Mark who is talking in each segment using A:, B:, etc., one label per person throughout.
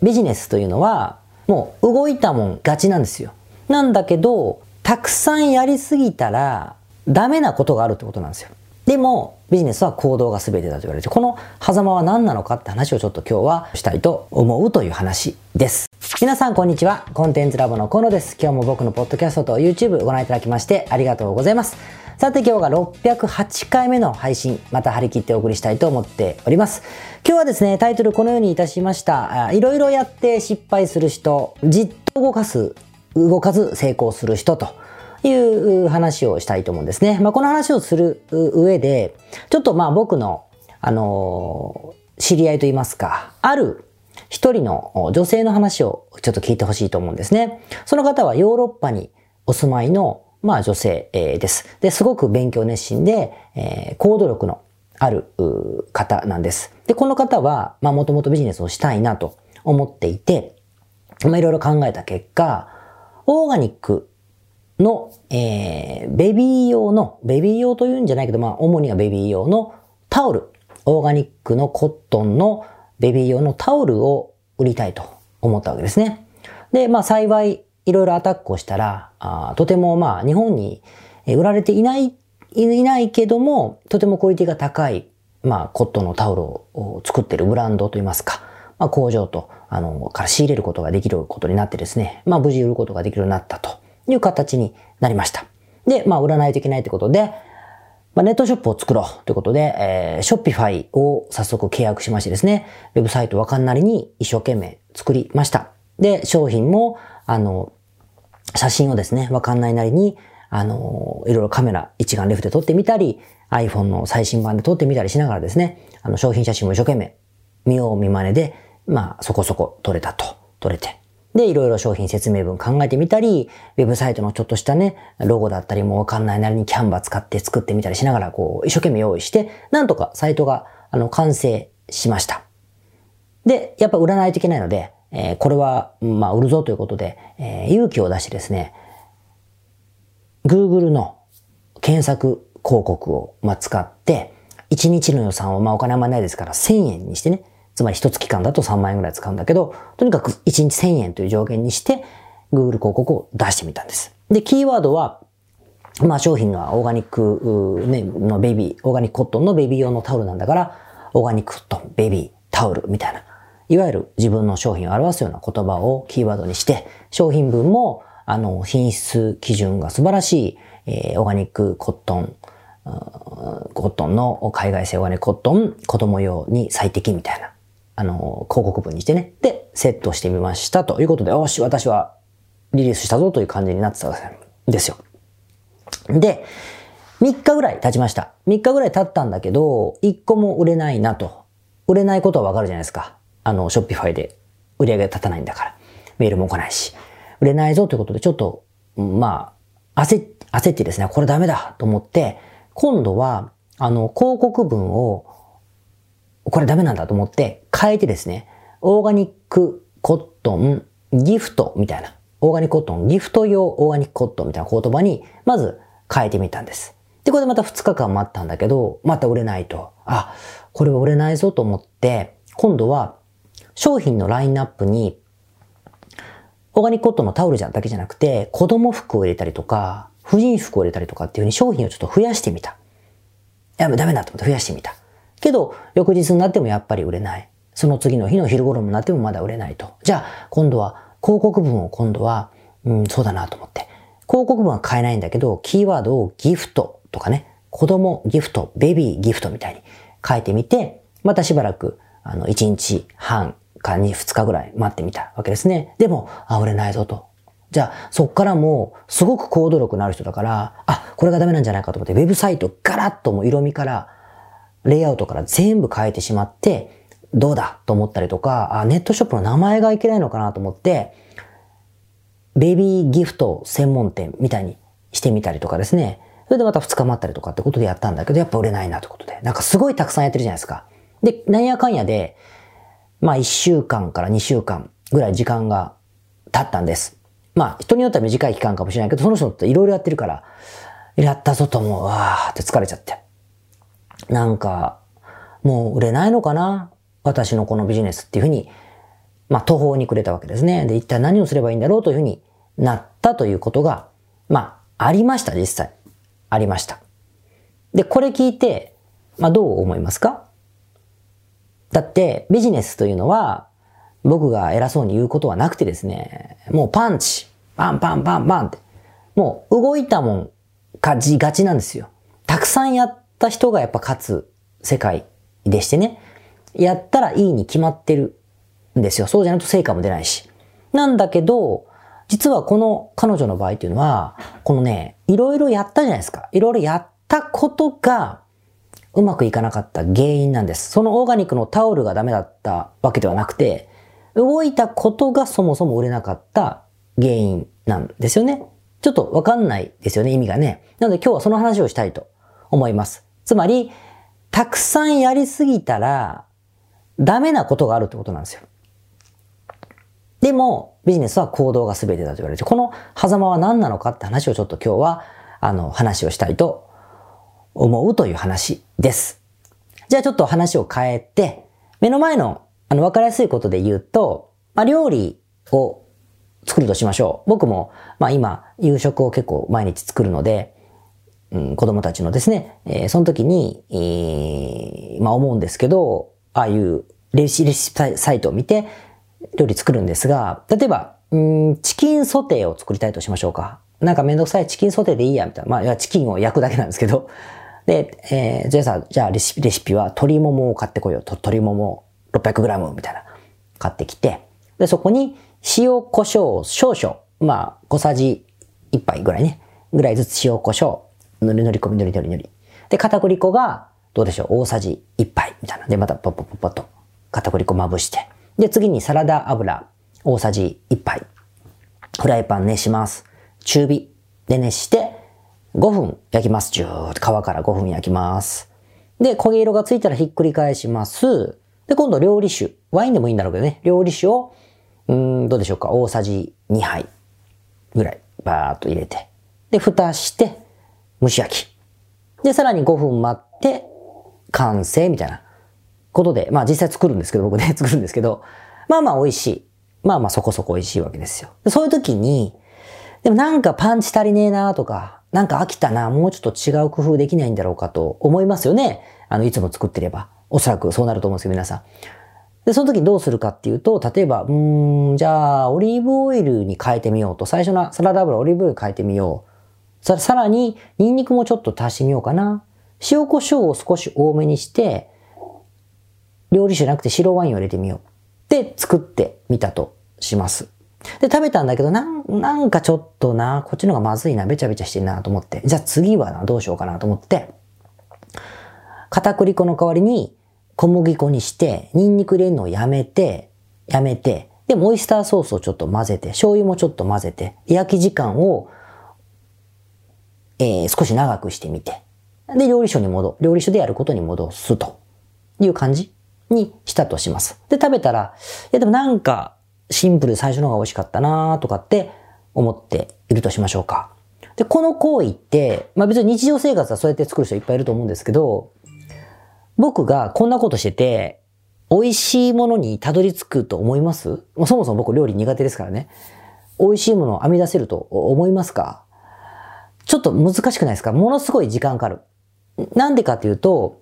A: ビジネスというのは、もう動いたもん勝ちなんですよ。なんだけど、たくさんやりすぎたら、ダメなことがあるってことなんですよ。でも、ビジネスは行動が全てだと言われて、この狭間は何なのかって話をちょっと今日はしたいと思うという話です。皆さんこんにちは。コンテンツラボの河野です。今日も僕のポッドキャストと YouTube ご覧いただきましてありがとうございます。さて今日が608回目の配信、また張り切ってお送りしたいと思っております。今日はですね、タイトルこのようにいたしました。いろいろやって失敗する人、じっと動かす、動かず成功する人という話をしたいと思うんですね。まあ、この話をする上で、ちょっとまあ僕の、あのー、知り合いといいますか、ある一人の女性の話をちょっと聞いてほしいと思うんですね。その方はヨーロッパにお住まいのまあ女性、です。で、すごく勉強熱心で、えー、行動力のある方なんです。で、この方は、まあもともとビジネスをしたいなと思っていて、まあいろいろ考えた結果、オーガニックの、えー、ベビー用の、ベビー用というんじゃないけど、まあ主にはベビー用のタオル、オーガニックのコットンのベビー用のタオルを売りたいと思ったわけですね。で、まあ幸いいろいろアタックをしたら、あとてもまあ日本に売られていない、いないけども、とてもクオリティが高い、まあコットンのタオルを作ってるブランドといいますか、まあ工場と、あの、から仕入れることができることになってですね、まあ無事売ることができるようになったという形になりました。で、まあ売らないといけないということで、まあ、ネットショップを作ろうということで、えー、ショッピファイを早速契約しましてですね、ウェブサイトわかんなりに一生懸命作りました。で、商品も、あの、写真をですね、わかんないなりに、あの、いろいろカメラ一眼レフで撮ってみたり、iPhone の最新版で撮ってみたりしながらですね、あの、商品写真も一生懸命、見よう見真似で、まあ、そこそこ撮れたと、撮れて。で、いろいろ商品説明文考えてみたり、ウェブサイトのちょっとしたね、ロゴだったりもわかんないなりにキャンバー使って作ってみたりしながら、こう、一生懸命用意して、なんとかサイトが、あの、完成しました。で、やっぱ売らないといけないので、えー、これは、まあ、売るぞということで、えー、勇気を出してですね、Google の検索広告を、まあ、使って、1日の予算を、まあ、お金あんまないですから1000円にしてね、つまり一月間だと3万円ぐらい使うんだけど、とにかく1日1000円という上限にして、Google 広告を出してみたんです。で、キーワードは、まあ商品はオーガニック、ね、のベビー、オーガニックコットンのベビー用のタオルなんだから、オーガニックコットン、ベビー、タオルみたいな。いわゆる自分の商品を表すような言葉をキーワードにして、商品文も、あの、品質基準が素晴らしい、えー、オーガニックコットン、コットンの海外製オーガニックコットン、子供用に最適みたいな、あの、広告文にしてね。で、セットしてみましたということで、よし、私はリリースしたぞという感じになってたんですよ。で、3日ぐらい経ちました。3日ぐらい経ったんだけど、1個も売れないなと。売れないことはわかるじゃないですか。あの、ショッピファイで売り上げが立たないんだから、メールも来ないし、売れないぞということで、ちょっと、まあ、焦、焦ってですね、これダメだと思って、今度は、あの、広告文を、これダメなんだと思って変えてですね、オーガニックコットンギフトみたいな、オーガニックコットンギフト用オーガニックコットンみたいな言葉に、まず変えてみたんです。で、これでまた2日間待ったんだけど、また売れないと。あ、これは売れないぞと思って、今度は商品のラインナップに、オーガニックコットンのタオルじゃだけじゃなくて、子供服を入れたりとか、婦人服を入れたりとかっていう風に商品をちょっと増やしてみた。いや、ダメだと思って増やしてみた。けど、翌日になってもやっぱり売れない。その次の日の昼頃になってもまだ売れないと。じゃあ、今度は、広告文を今度は、うん、そうだなと思って。広告文は変えないんだけど、キーワードをギフトとかね、子供ギフト、ベビーギフトみたいに変えてみて、またしばらく、あの、1日半かに2日ぐらい待ってみたわけですね。でも、あ、売れないぞと。じゃあ、そっからもう、すごく行動力のある人だから、あ、これがダメなんじゃないかと思って、ウェブサイトガラッともう色味から、レイアウトから全部変えてしまって、どうだ？と思ったりとか、あ、ネットショップの名前がいけないのかなと思って、ベビーギフト専門店みたいにしてみたりとかですね。それでまた2日待ったりとかってことでやったんだけど、やっぱ売れないなということで。なんかすごいたくさんやってるじゃないですか。で、なんやかんやで、まあ1週間から2週間ぐらい時間が経ったんです。まあ人によっては短い期間かもしれないけど、その人っていろいろやってるから、やったぞと思う、わーって疲れちゃって。なんか、もう売れないのかな？私のこのビジネスっていうふうにまあ、途方に暮れたわけですね。で、一体何をすればいいんだろうというふうになったということが、まあ、ありました、実際。ありました。で、これ聞いて、まあ、どう思いますか？だって、ビジネスというのは、僕が偉そうに言うことはなくてですね、もうパンチ、パンパンパンパンって、もう動いたもん勝ちがちなんですよ。たくさんやっった人がやっぱ勝つ世界でしてね、やったらいいに決まってるんですよ。そうじゃないと成果も出ないし。なんだけど、実はこの彼女の場合っていうのは、このね、いろいろやったじゃないですか。いろいろやったことが、うまくいかなかった原因なんです。そのオーガニックのタオルがダメだったわけではなくて、動いたことがそもそも売れなかった原因なんですよね。ちょっとわかんないですよね、意味がね。なので今日はその話をしたいと思います。つまり、たくさんやりすぎたら、ダメなことがあるってことなんですよ。でも、ビジネスは行動が全てだと言われて、この狭間は何なのかって話をちょっと今日は、あの、話をしたいと思うという話です。じゃあちょっと話を変えて、目の前の、あの、わかりやすいことで言うと、まあ、料理を作るとしましょう。僕も、まあ今、夕食を結構毎日作るので、うん、子供たちのですね、えー、その時に、えー、まあ思うんですけど、ああいうレシレシピサイトを見て料理作るんですが、例えば、うん、チキンソテーを作りたいとしましょうか。なんかめんどくさいチキンソテーでいいや、みたいな。まあ、チキンを焼くだけなんですけど。で、えー、じゃあさ、じゃあレシピ、レシピは鶏ももを買ってこいよ。と鶏もも 600g みたいな。買ってきて。で、そこに塩、胡椒少々。まあ、小さじ1杯ぐらいね。ぐらいずつ塩、胡椒。ぬりぬり込み、ぬりぬりぬり。で、片栗粉が、どうでしょう大さじ1杯。みたいな。で、またポッポッポッポッと片栗粉まぶして。で、次にサラダ油。大さじ1杯。フライパン熱します。中火で熱して5分焼きます。ジューッと皮から5分焼きます。で、焦げ色がついたらひっくり返します。で、今度料理酒。ワインでもいいんだろうけどね。料理酒を、うん、どうでしょうか。大さじ2杯ぐらいバーっと入れて。で、蓋して、蒸し焼き。で、さらに5分待って、完成みたいなことで、まあ実際作るんですけど、僕ね、作るんですけど、まあまあ美味しい。まあまあそこそこ美味しいわけですよ。そういう時に、でもなんかパンチ足りねえなとか、なんか飽きたな、もうちょっと違う工夫できないんだろうかと思いますよね。あの、いつも作ってれば。おそらくそうなると思うんですけど、皆さん。で、その時どうするかっていうと、例えば、うーん、じゃあ、オリーブオイルに変えてみようと。最初のサラダ油オリーブオイル変えてみよう。ささらに、ニンニクもちょっと足してみようかな。塩胡椒を少し多めにして、料理酒じゃなくて白ワインを入れてみよう。で、作ってみたとします。で、食べたんだけど、なん、なんかちょっとな、こっちの方がまずいな、べちゃべちゃしてんなと思って。じゃあ次はな、どうしようかなと思って、片栗粉の代わりに小麦粉にして、ニンニク入れるのをやめて、やめて、で、オイスターソースをちょっと混ぜて、醤油もちょっと混ぜて、焼き時間を、えー、少し長くしてみて、で、料理書に戻、料理書でやることに戻すという感じにしたとします。で、食べたら、いやでもなんか、シンプル最初の方が美味しかったなとかって思っているとしましょうか。で、この行為って、まあ別に日常生活はそうやって作る人いっぱいいると思うんですけど、僕がこんなことしてて、美味しいものにたどり着くと思います？そもそも僕料理苦手ですからね。美味しいものを編み出せると思いますか？ちょっと難しくないですか？ものすごい時間かかる。なんでかっていうと、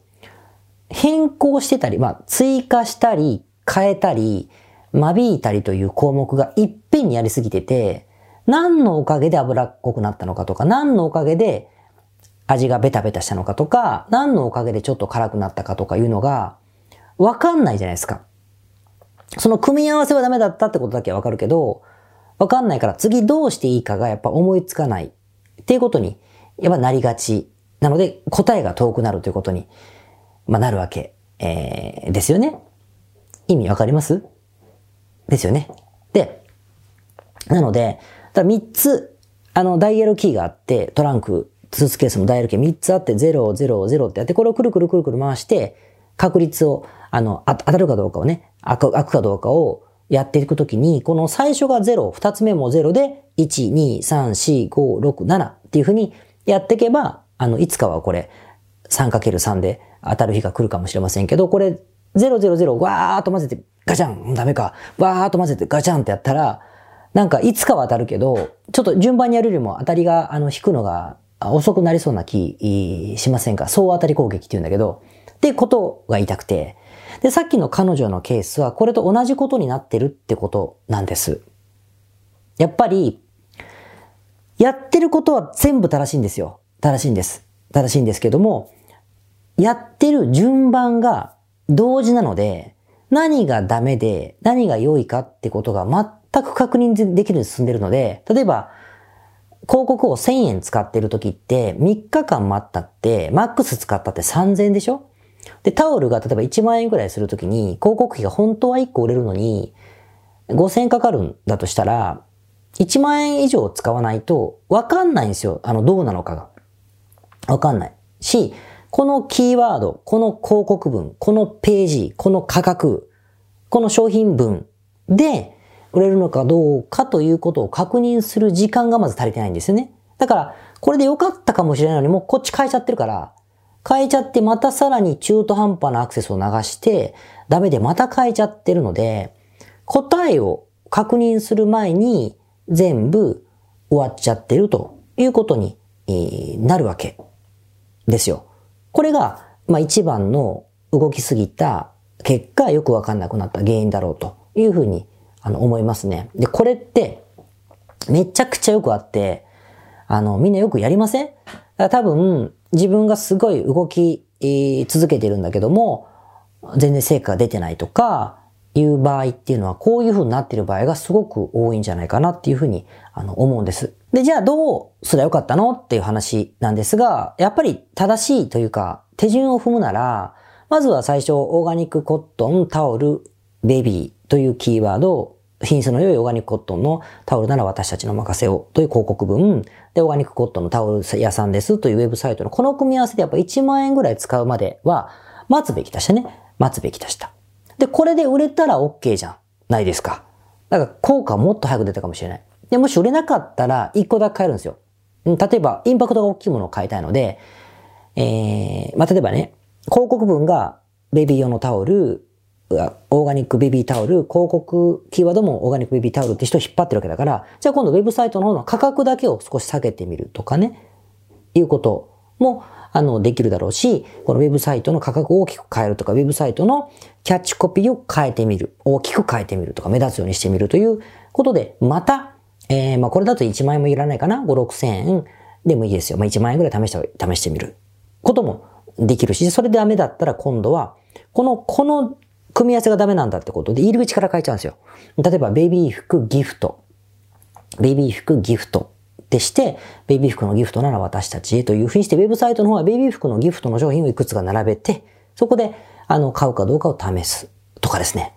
A: 変更してたり、まあ追加したり、変えたり、間引いたりという項目がいっぺんにやりすぎてて、何のおかげで脂っこくなったのかとか、何のおかげで味がベタベタしたのかとか、何のおかげでちょっと辛くなったかとかいうのが、わかんないじゃないですか。その組み合わせはダメだったってことだけはわかるけど、わかんないから次どうしていいかがやっぱ思いつかないっていうことに、やっぱなりがち。なので答えが遠くなるということに、まあ、なるわけ、えー、ですよね。意味わかります？ですよね。で、なので、だ3つ、あの、ダイヤルキーがあって、トランク、スーツケースのダイヤルキー3つあって、0、0、0ってやって、これをくるくるくるくる回して、確率を、あの、あ当たるかどうかをね、開く開くかどうかをやっていくときに、この最初が0、2つ目も0で、1、2、3、4、5、6、7っていうふうにやっていけば、あの、いつかはこれ、3×3 で当たる日が来るかもしれませんけど、これ、000わーっと混ぜてガチャン、ダメか。わーっと混ぜてガチャンってやったら、なんかいつかは当たるけど、ちょっと順番にやるよりも当たりが、あの、引くのが遅くなりそうな気しませんか？総当たり攻撃って言うんだけど、ってことが言いたくて。で、さっきの彼女のケースはこれと同じことになってるってことなんです。やっぱり、やってることは全部正しいんですよ。正しいんです。正しいんですけども、やってる順番が同時なので、何がダメで何が良いかってことが全く確認できるように進んでるので、例えば、広告を1000円使ってる時って3日間待ったって、マックス使ったって3000円でしょで、タオルが例えば1万円くらいするときに、広告費が本当は1個売れるのに、5000円かかるんだとしたら、1万円以上使わないと、わかんないんですよ。あの、どうなのかが。わかんない。し、このキーワード、この広告文、このページ、この価格、この商品文で売れるのかどうかということを確認する時間がまず足りてないんですよね。だから、これで良かったかもしれないのに、もうこっち変えちゃってるから、変えちゃってまたさらに中途半端なアクセスを流して、ダメでまた変えちゃってるので、答えを確認する前に全部終わっちゃってるということになるわけですよ。これが、まあ一番の動きすぎた結果よくわかんなくなった原因だろうというふうにあの思いますね。で、これってめちゃくちゃよくあって、あの、みんなよくやりません？多分、自分がすごい動き、続けてるんだけども、全然成果が出てないとか、いう場合っていうのは、こういう風になってる場合がすごく多いんじゃないかなっていう風にあの思うんです。で、じゃあどうすればよかったのっていう話なんですが、やっぱり正しいというか、手順を踏むなら、まずは最初、オーガニックコットン、タオル、ベビーというキーワードを品質の良いオーガニックコットンのタオルなら私たちの任せをという広告文、で、オーガニックコットンのタオル屋さんですというウェブサイトのこの組み合わせでやっぱ1万円ぐらい使うまでは待つべきだしたね。待つべきだした。で、これで売れたら OK じゃん。ないですか。だから効果もっと早く出たかもしれない。で、もし売れなかったら1個だけ買えるんですよ。例えば、インパクトが大きいものを買いたいので、えー、まあ、例えばね、広告文がベビー用のタオル、オーガニックベビータオル、広告キーワードもオーガニックベビータオルって人を引っ張ってるわけだから、じゃあ今度ウェブサイトの方の価格だけを少し下げてみるとかね、いうことも、あの、できるだろうし、このウェブサイトの価格を大きく変えるとか、ウェブサイトのキャッチコピーを変えてみる、大きく変えてみるとか、目立つようにしてみるということで、また、えー、まあこれだと1万円もいらないかな ?5、6千円でもいいですよ。まあ1万円ぐらい試して、試してみることもできるし、それでダメだったら今度は、この、この組み合わせがダメなんだってことで、入り口から変えちゃうんですよ。例えば、ベビー服ギフト。ベビー服ギフトってして、ベビー服のギフトなら私たちへというふうにして、ウェブサイトの方はベビー服のギフトの商品をいくつか並べて、そこで、あの、買うかどうかを試すとかですね。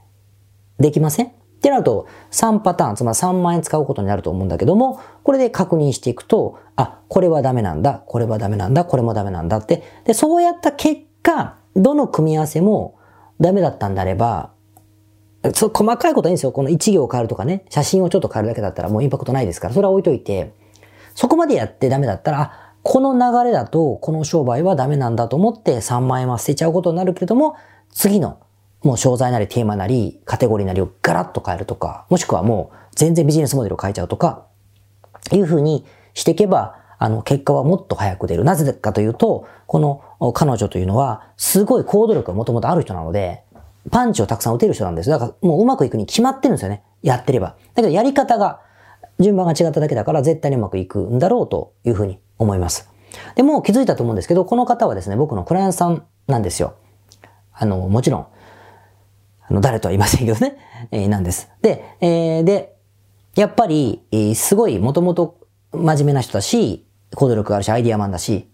A: できません？ってなると、3パターン、つまり3万円使うことになると思うんだけども、これで確認していくと、あ、これはダメなんだ、これはダメなんだ、これもダメなんだって。で、そうやった結果、どの組み合わせもダメだったんであれば、そう細かいことはいいんですよ。この1行変えるとかね、写真をちょっと変えるだけだったらもうインパクトないですから、それは置いといて、そこまでやってダメだったら、あ、この流れだと、この商売はダメなんだと思って3万円は捨てちゃうことになるけれども、次の、もう商材なりテーマなり、カテゴリーなりをガラッと変えるとか、もしくはもう全然ビジネスモデルを変えちゃうとか、いうふうにしていけば、あの、結果はもっと早く出る。なぜかというと、この彼女というのは、すごい行動力がもともとある人なので、パンチをたくさん打てる人なんです。だからもううまくいくに決まってるんですよね。やってれば。だけどやり方が、順番が違っただけだから絶対にうまくいくんだろうというふうに思います。で、もう気づいたと思うんですけど、この方はですね、僕のクライアントさんなんですよ。あの、もちろん、あの、誰とは言いませんけどね、えー、なんです。で、えー、で、やっぱり、えー、すごい、もともと真面目な人だし、行動力があるし、アイディアマンだし、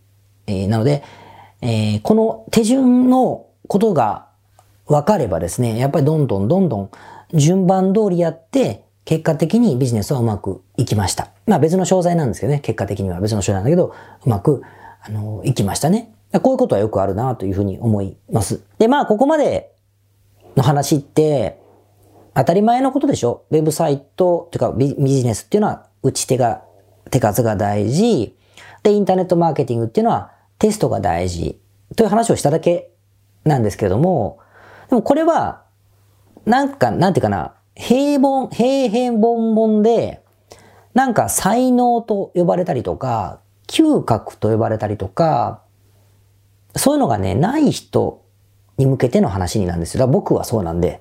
A: えー、なので、えー、この手順のことが分かればですね、やっぱりどんどんどんどん順番通りやって、結果的にビジネスはうまくいきました。まあ別の商材なんですけどね、結果的には別の商材なんだけど、うまく、あの、いきましたね。こういうことはよくあるなというふうに思います。で、まあここまでの話って、当たり前のことでしょウェブサイト、というかビジネスっていうのは打ち手が、手数が大事。で、インターネットマーケティングっていうのはテストが大事という話をしただけなんですけれども、でもこれはなんか、なんていうかな、平凡、平平凡凡で、なんか才能と呼ばれたりとか、嗅覚と呼ばれたりとか、そういうのがね、ない人に向けての話になんですよ。僕はそうなんで、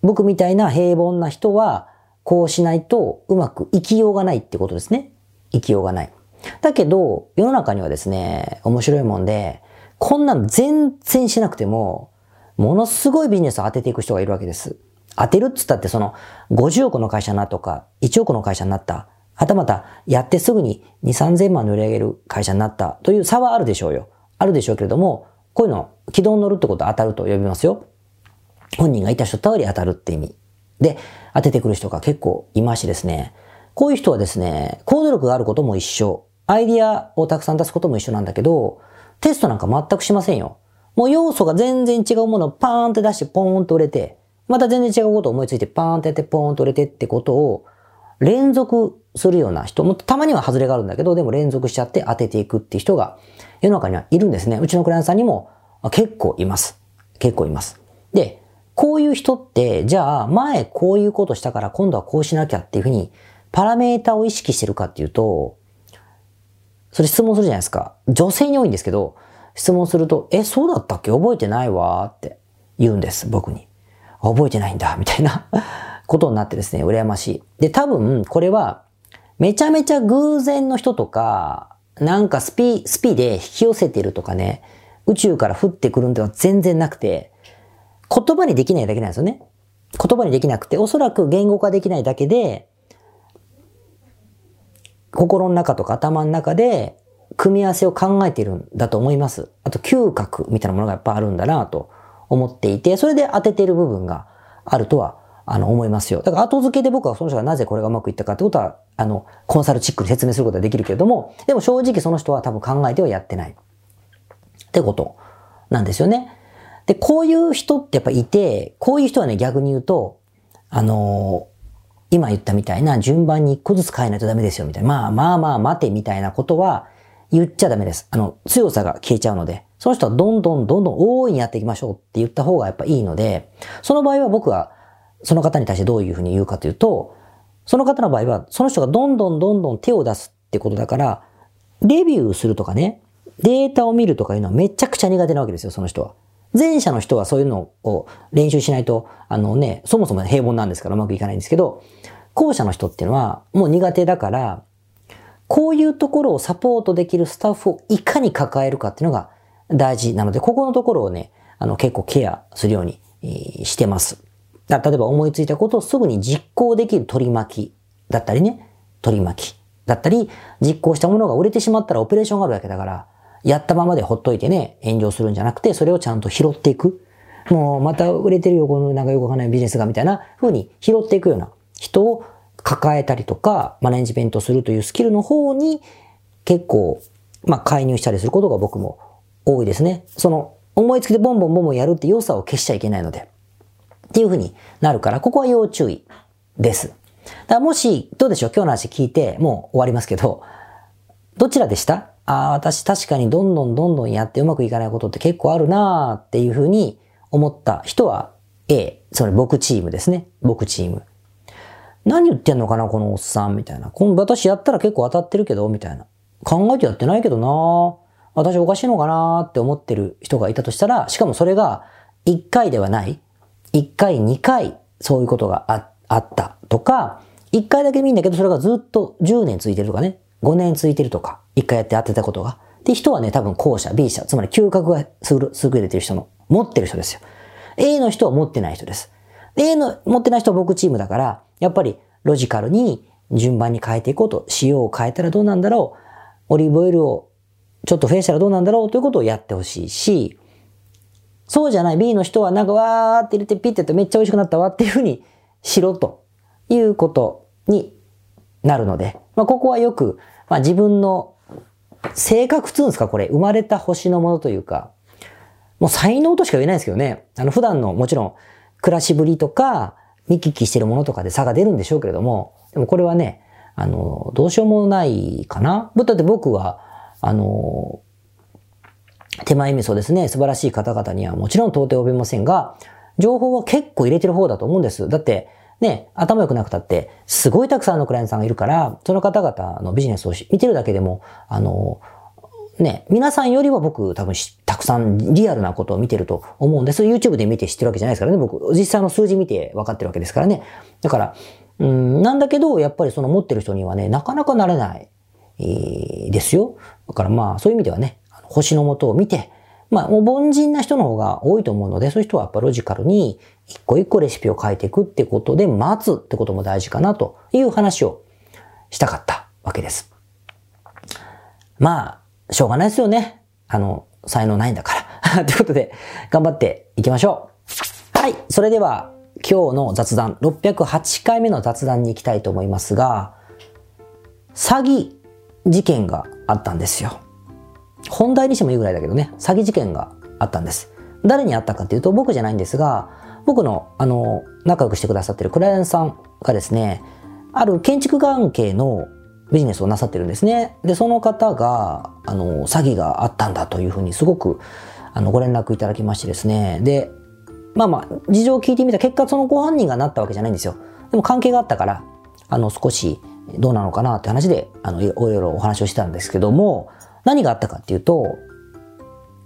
A: 僕みたいな平凡な人は、こうしないとうまく生きようがないってことですね。生きようがない。だけど、世の中にはですね、面白いもんで、こんなの全然しなくても、ものすごいビジネスを当てていく人がいるわけです。当てるっつったってその、50億の会社になったとか、1億の会社になった。はたまた、やってすぐに2、3000万の売り上げる会社になったという差はあるでしょうよ。あるでしょうけれども、こういうの、軌道に乗るってことは当たると呼びますよ。本人がいた人通り当たるって意味。で、当ててくる人が結構いましてですね。こういう人はですね、行動力があることも一緒。アイディアをたくさん出すことも一緒なんだけど、テストなんか全くしませんよ。もう要素が全然違うものをパーンって出してポーンと売れて、また全然違うことを思いついてパーンってやってポーンと売れてってことを連続するような人もたまには外れがあるんだけど、でも連続しちゃって当てていくっていう人が世の中にはいるんですね。うちのクライアントさんにも結構います。結構います。で、こういう人って、じゃあ前こういうことしたから今度はこうしなきゃっていうふうにパラメータを意識してるかっていうと、それ質問するじゃないですか。女性に多いんですけど、質問すると、え、そうだったっけ？覚えてないわって言うんです、僕に。覚えてないんだ、みたいな ことになってですね、羨ましい。で、多分、これは、めちゃめちゃ偶然の人とか、なんかスピ、スピで引き寄せてるとかね、宇宙から降ってくるんでは全然なくて、言葉にできないだけなんですよね。言葉にできなくて、おそらく言語化できないだけで、心の中とか頭の中で組み合わせを考えているんだと思います。あと嗅覚みたいなものがやっぱあるんだなと思っていて、それで当てている部分があるとはあの思いますよ。だから後付けで僕はその人がなぜこれがうまくいったかってことは、あの、コンサルチックに説明することはできるけれども、でも正直その人は多分考えてはやってない。ってことなんですよね。で、こういう人ってやっぱいて、こういう人はね逆に言うと、あの今言ったみたいな順番に一個ずつ変えないとダメですよみたいな。まあまあまあ待てみたいなことは言っちゃダメです。あの、強さが消えちゃうので、その人はどんどんどんどん大いにやっていきましょうって言った方がやっぱいいので、その場合は僕はその方に対してどういうふうに言うかというと、その方の場合は、その人がどんどんどんどん手を出すってことだから、レビューするとかね、データを見るとかいうのはめちゃくちゃ苦手なわけですよ、その人は。前者の人はそういうのを練習しないと、あのね、そもそも平凡なんですからうまくいかないんですけど、後者の人っていうのはもう苦手だから、こういうところをサポートできるスタッフをいかに抱えるかっていうのが大事なので、ここのところをね、あの結構ケアするようにしてます。例えば思いついたことをすぐに実行できる取り巻きだったりね、取り巻きだったり、実行したものが売れてしまったらオペレーションがあるわけだから、やったままでほっといてね、炎上するんじゃなくて、それをちゃんと拾っていく。もうまた売れてるよ、このなんかよくわかんないビジネスがみたいな風に拾っていくような人を抱えたりとか、マネジメントするというスキルの方に結構、まあ介入したりすることが僕も多いですね。その思いつきでボンボンボンボンやるって良さを消しちゃいけないので。っていう風になるから、ここは要注意です。だもし、どうでしょう？今日の話聞いて、もう終わりますけど、どちらでした？ああ、私確かにどんどんどんどんやってうまくいかないことって結構あるなーっていうふうに思った人は A、つまり僕チームですね。僕チーム。何言ってんのかな、このおっさん、みたいな。この私やったら結構当たってるけど、みたいな。考えてやってないけどなー私おかしいのかなーって思ってる人がいたとしたら、しかもそれが1回ではない。1回、2回、そういうことがあったとか、1回だけ見んだけど、それがずっと10年続いてるとかね。5年続いてるとか、1回やって当てたことが。で、人はね、多分後者、B 者、つまり嗅覚が優れてる人の、持ってる人ですよ。A の人は持ってない人です。A の持ってない人は僕チームだから、やっぱりロジカルに順番に変えていこうと、塩を変えたらどうなんだろう、オリーブオイルをちょっと増やしたらどうなんだろうということをやってほしいし、そうじゃない B の人はなんかわーって入れてピッてやってめっちゃ美味しくなったわっていうふうにしろということになるので、まあ、ここはよく、まあ、自分の性格つうんですかこれ、生まれた星のものというか、もう才能としか言えないですけどね。あの、普段のもちろん、暮らしぶりとか、見聞きしてるものとかで差が出るんでしょうけれども、でもこれはね、あの、どうしようもないかな。だって僕は、あの、手前味噌ですね、素晴らしい方々にはもちろん到底及びませんが、情報は結構入れてる方だと思うんです。だって、ね、頭良くなくたって、すごいたくさんのクライアントさんがいるから、その方々のビジネスを見てるだけでも、あの、ね、皆さんよりは僕多分たくさんリアルなことを見てると思うんです。YouTube で見て知ってるわけじゃないですからね。僕、実際の数字見て分かってるわけですからね。だから、うん、なんだけど、やっぱりその持ってる人にはね、なかなかなれない、えー、ですよ。だからまあ、そういう意味ではね、星の元を見て、まあ、もう凡人な人の方が多いと思うので、そういう人はやっぱロジカルに一個一個レシピを変えていくってことで、待つってことも大事かなという話をしたかったわけです。まあ、しょうがないですよね。あの、才能ないんだから。ということで、頑張っていきましょう。はい。それでは、今日の雑談、608回目の雑談に行きたいと思いますが、詐欺事件があったんですよ。本題にしてもいいぐらいだけどね、詐欺事件があったんです。誰にあったかっていうと僕じゃないんですが、僕の、あの、仲良くしてくださってるクライアントさんがですね、ある建築関係のビジネスをなさってるんですね。で、その方が、あの、詐欺があったんだというふうにすごく、あの、ご連絡いただきましてですね。で、まあまあ、事情を聞いてみた結果、そのご本人がなったわけじゃないんですよ。でも関係があったから、あの、少しどうなのかなって話で、あの、いろいろお話をしたんですけども、何があったかっていうと、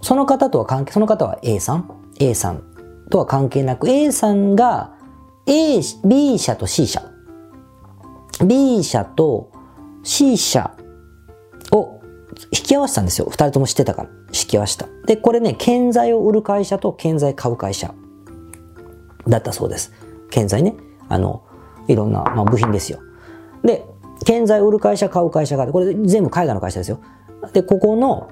A: その方とは関係、その方は A さん ?A さんとは関係なく、A さんが A、B 社と C 社。B 社と C 社を引き合わせたんですよ。二人とも知ってたから。引き合わせた。で、これね、建材を売る会社と建材買う会社だったそうです。建材ね。あの、いろんな、まあ、部品ですよ。で、建材を売る会社、買う会社があって、これ全部海外の会社ですよ。で、ここの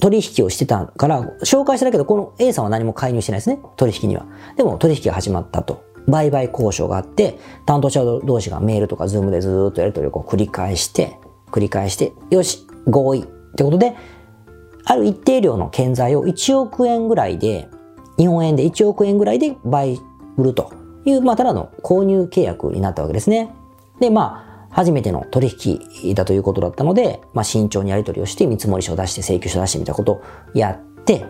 A: 取引をしてたから、紹介しただけど、この A さんは何も介入してないですね。取引には。でも取引が始まったと。売買交渉があって、担当者同士がメールとかズームでずっとやり取りを繰り返して、繰り返して、よし、合意ってことで、ある一定量の建材を1億円ぐらいで、日本円で1億円ぐらいで売売るという、まあ、ただの購入契約になったわけですね。で、まあ、初めての取引だということだったので、まあ、慎重にやり取りをして見積書を出して請求書を出してみたことをやって、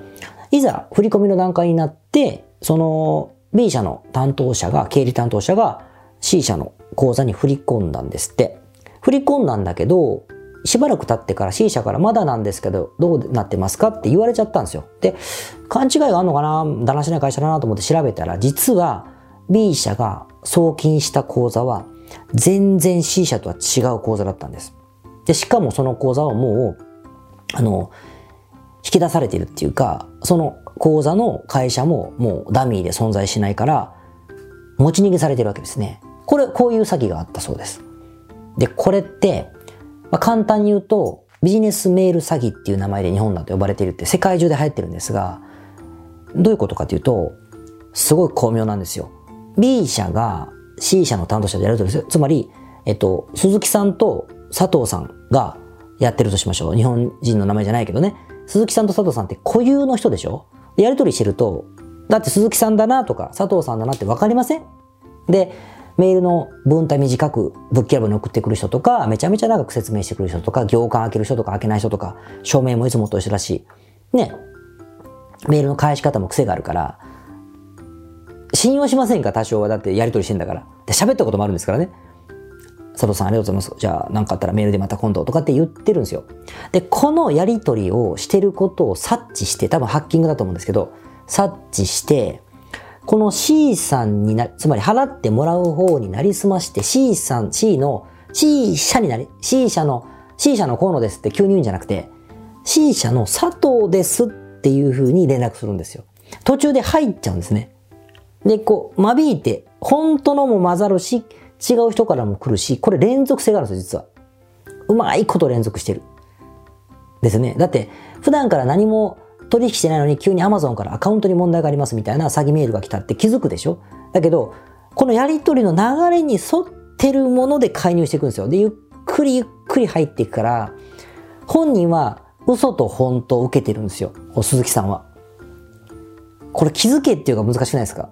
A: いざ振り込みの段階になって、その B 社の担当者が、経理担当者が C 社の口座に振り込んだんですって。振り込んだんだけど、しばらく経ってから C 社からまだなんですけど、どうなってますかって言われちゃったんですよ。で、勘違いがあるのかなだらしない会社だなと思って調べたら、実は B 社が送金した口座は全然 C 社とは違う口座だったんです。で、しかもその口座はもう、あの、引き出されているっていうか、その口座の会社ももうダミーで存在しないから、持ち逃げされてるわけですね。これ、こういう詐欺があったそうです。で、これって、まあ、簡単に言うと、ビジネスメール詐欺っていう名前で日本だと呼ばれているって世界中で流行ってるんですが、どういうことかというと、すごい巧妙なんですよ。B 社が C 社の担当者でやるとですよ。つまり、えっと、鈴木さんと佐藤さんがやってるとしましょう。日本人の名前じゃないけどね。鈴木さんと佐藤さんって固有の人でしょでやりとりしてると、だって鈴木さんだなとか佐藤さんだなってわかりませんで、メールの文体短くブッキャブに送ってくる人とか、めちゃめちゃ長く説明してくる人とか、行間開ける人とか開けない人とか、署名もいつもと一緒だし、ね、メールの返し方も癖があるから、信用しませんか？多少は。だってやりとりしてんだから。で、喋ったこともあるんですからね。佐藤さんありがとうございます。じゃあ何かあったらメールでまた今度とかって言ってるんですよ。で、このやりとりをしてることを察知して、多分ハッキングだと思うんですけど、察知して、この C さんにな、つまり払ってもらう方になりすまして C さん、C の、C 社になり、C 社の、C 社の河野ですって急に言うんじゃなくて、C 社の佐藤ですっていう風に連絡するんですよ。途中で入っちゃうんですね。で、こう、間引いて、本当のも混ざるし、違う人からも来るし、これ連続性があるんですよ、実は。うまいこと連続してる。ですね。だって、普段から何も取引してないのに急に Amazon からアカウントに問題がありますみたいな詐欺メールが来たって気づくでしょ？だけど、このやり取りの流れに沿ってるもので介入していくんですよ。で、ゆっくりゆっくり入っていくから、本人は嘘と本当を受けてるんですよ。鈴木さんは。これ気づけっていうか難しくないですか？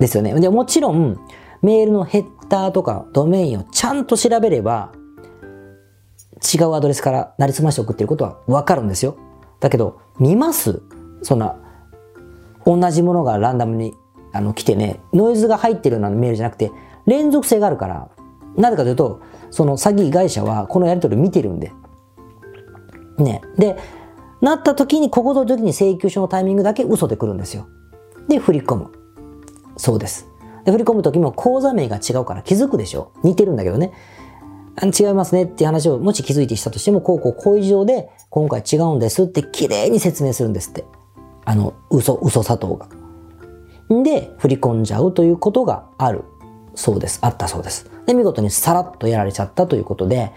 A: ですよね。で、もちろん、メールのヘッダーとかドメインをちゃんと調べれば、違うアドレスからなりすまして送ってることはわかるんですよ。だけど、見ますそんな、同じものがランダムにあの来てね、ノイズが入ってるようなメールじゃなくて、連続性があるから、なぜかというと、その詐欺会社はこのやり取り見てるんで。ね。で、なった時に、ここの時に請求書のタイミングだけ嘘で来るんですよ。で、振り込む。そうです。で、振り込む時も口座名が違うから気づくでしょ。似てるんだけどね。違いますねっていう話をもし気づいてしたとしても、こうこうこういう事情で今回違うんですって綺麗に説明するんですって。あの、嘘、嘘砂糖が。で、振り込んじゃうということがあるそうです。あったそうです。で、見事にさらっとやられちゃったということで、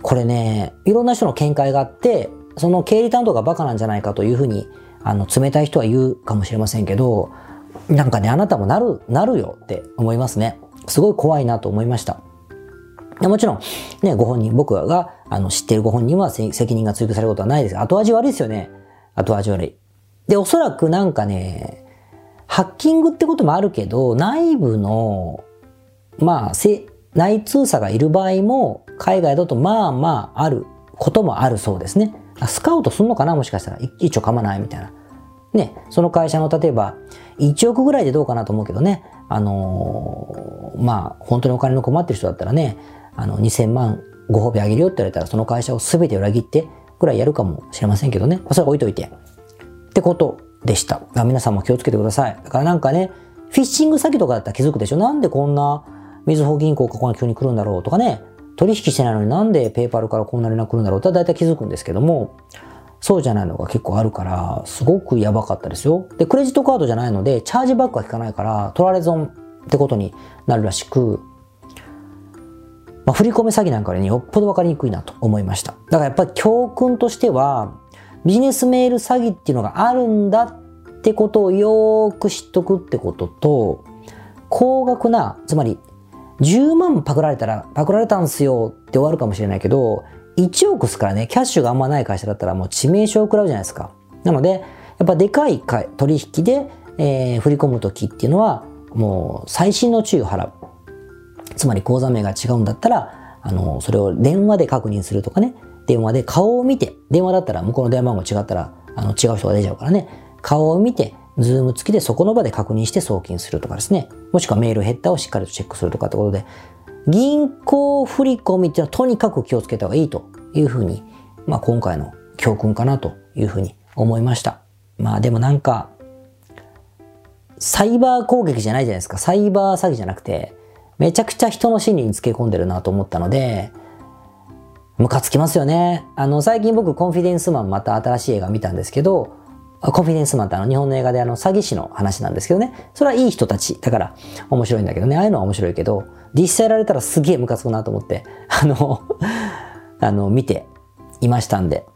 A: これね、いろんな人の見解があって、その経理担当がバカなんじゃないかというふうに、あの、冷たい人は言うかもしれませんけど、なんかね、あなたもなる、なるよって思いますね。すごい怖いなと思いました。もちろん、ね、ご本人、僕があの知っているご本人は責任が追及されることはないです。後味悪いですよね。後味悪い。で、おそらくなんかね、ハッキングってこともあるけど、内部の、まあ、内通査がいる場合も、海外だとまあまああることもあるそうですね。スカウトすんのかな？もしかしたら。一応噛まないみたいな。ね、その会社の例えば、1億ぐらいでどうかなと思うけどね、あのー、まあ、本当にお金の困ってる人だったらね、あの、2000万ご褒美あげるよって言われたら、その会社を全て裏切ってぐらいやるかもしれませんけどね。それは置いといて。ってことでした。皆さんも気をつけてください。だからなんかね、フィッシング詐欺とかだったら気づくでしょなんでこんな、みずほ銀行がここに急に来るんだろうとかね、取引してないのになんでペーパルからこんな連絡来るんだろうって大体気づくんですけども、そうじゃないのが結構あるから、すごくやばかったですよ。で、クレジットカードじゃないので、チャージバックは効かないから、取られ損ってことになるらしく、まあ、振り込め詐欺なんかより、ね、よっぽど分かりにくいなと思いました。だからやっぱり教訓としては、ビジネスメール詐欺っていうのがあるんだってことをよーく知っとくってことと、高額な、つまり10万パクられたら、パクられたんすよって終わるかもしれないけど、1億すからね、キャッシュがあんまない会社だったらもう致命傷を食らうじゃないですか。なので、やっぱでかい取引で、えー、振り込むときっていうのは、もう最新の注意を払う。つまり口座名が違うんだったら、あの、それを電話で確認するとかね、電話で顔を見て、電話だったら向こうの電話番号違ったら、あの、違う人が出ちゃうからね、顔を見て、ズーム付きでそこの場で確認して送金するとかですね。もしくはメールヘッダーをしっかりとチェックするとかってことで、銀行振込ってはとにかく気をつけた方がいいというふうに、まあ今回の教訓かなというふうに思いました。まあでもなんか、サイバー攻撃じゃないじゃないですか。サイバー詐欺じゃなくて、めちゃくちゃ人の心理につけ込んでるなと思ったので、ムカつきますよね。あの、最近僕、コンフィデンスマンまた新しい映画見たんですけど、コンフィデンスマンってあの日本の映画であの詐欺師の話なんですけどね。それはいい人たち。だから面白いんだけどね。ああいうのは面白いけど、実際やられたらすげえムカつくなと思って、あの、あの、見ていましたんで、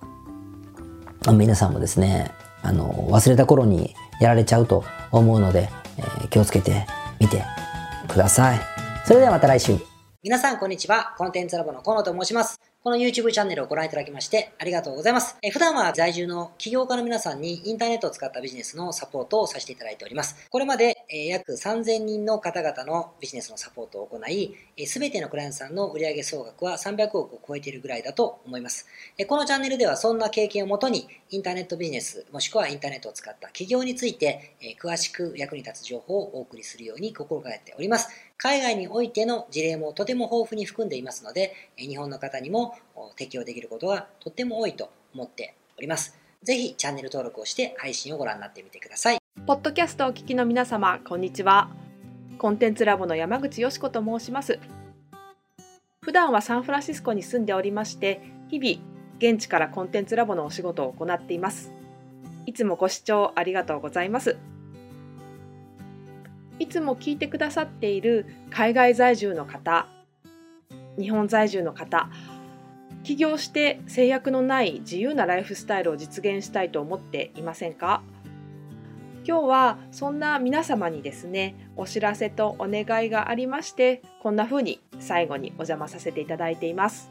A: 皆さんもですね、あの、忘れた頃にやられちゃうと思うので、えー、気をつけてみてください。それではまた来週。皆さんこんにちは。コンテンツラボの河野と申します。この YouTube チャンネルをご覧いただきましてありがとうございます。え普段は在住の起業家の皆さんにインターネットを使ったビジネスのサポートをさせていただいております。これまで、え約3000人の方々のビジネスのサポートを行い、すべてのクライアントさんの売上総額は300億を超えているぐらいだと思います。えこのチャンネルではそんな経験をもとにインターネットビジネスもしくはインターネットを使った起業についてえ詳しく役に立つ情報をお送りするように心がけております。海外においての事例もとても豊富に含んでいますので、日本の方にも適用できることがとっても多いと思っております。ぜひチャンネル登録をして配信をご覧になってみてください。
B: ポッドキャストをお聞きの皆様、こんにちは。コンテンツラボの山口よしこと申します。普段はサンフランシスコに住んでおりまして、日々現地からコンテンツラボのお仕事を行っています。いつもご視聴ありがとうございます。いつも聞いてくださっている海外在住の方日本在住の方起業して制約のない自由なライフスタイルを実現したいと思っていませんか？今日はそんな皆様にですねお知らせとお願いがありましてこんな風に最後にお邪魔させていただいています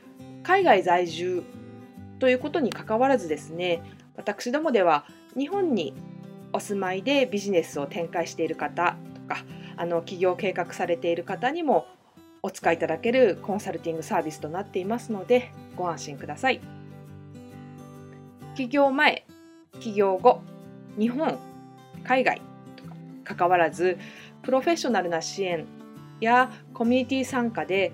B: 海外在住ということにかかわらずですね私どもでは日本にお住まいでビジネスを展開している方とかあの起業計画されている方にもお使いいただけるコンサルティングサービスとなっていますのでご安心ください。起業前、起業後、日本、海外とか関わらずプロフェッショナルな支援やコミュニティ参加で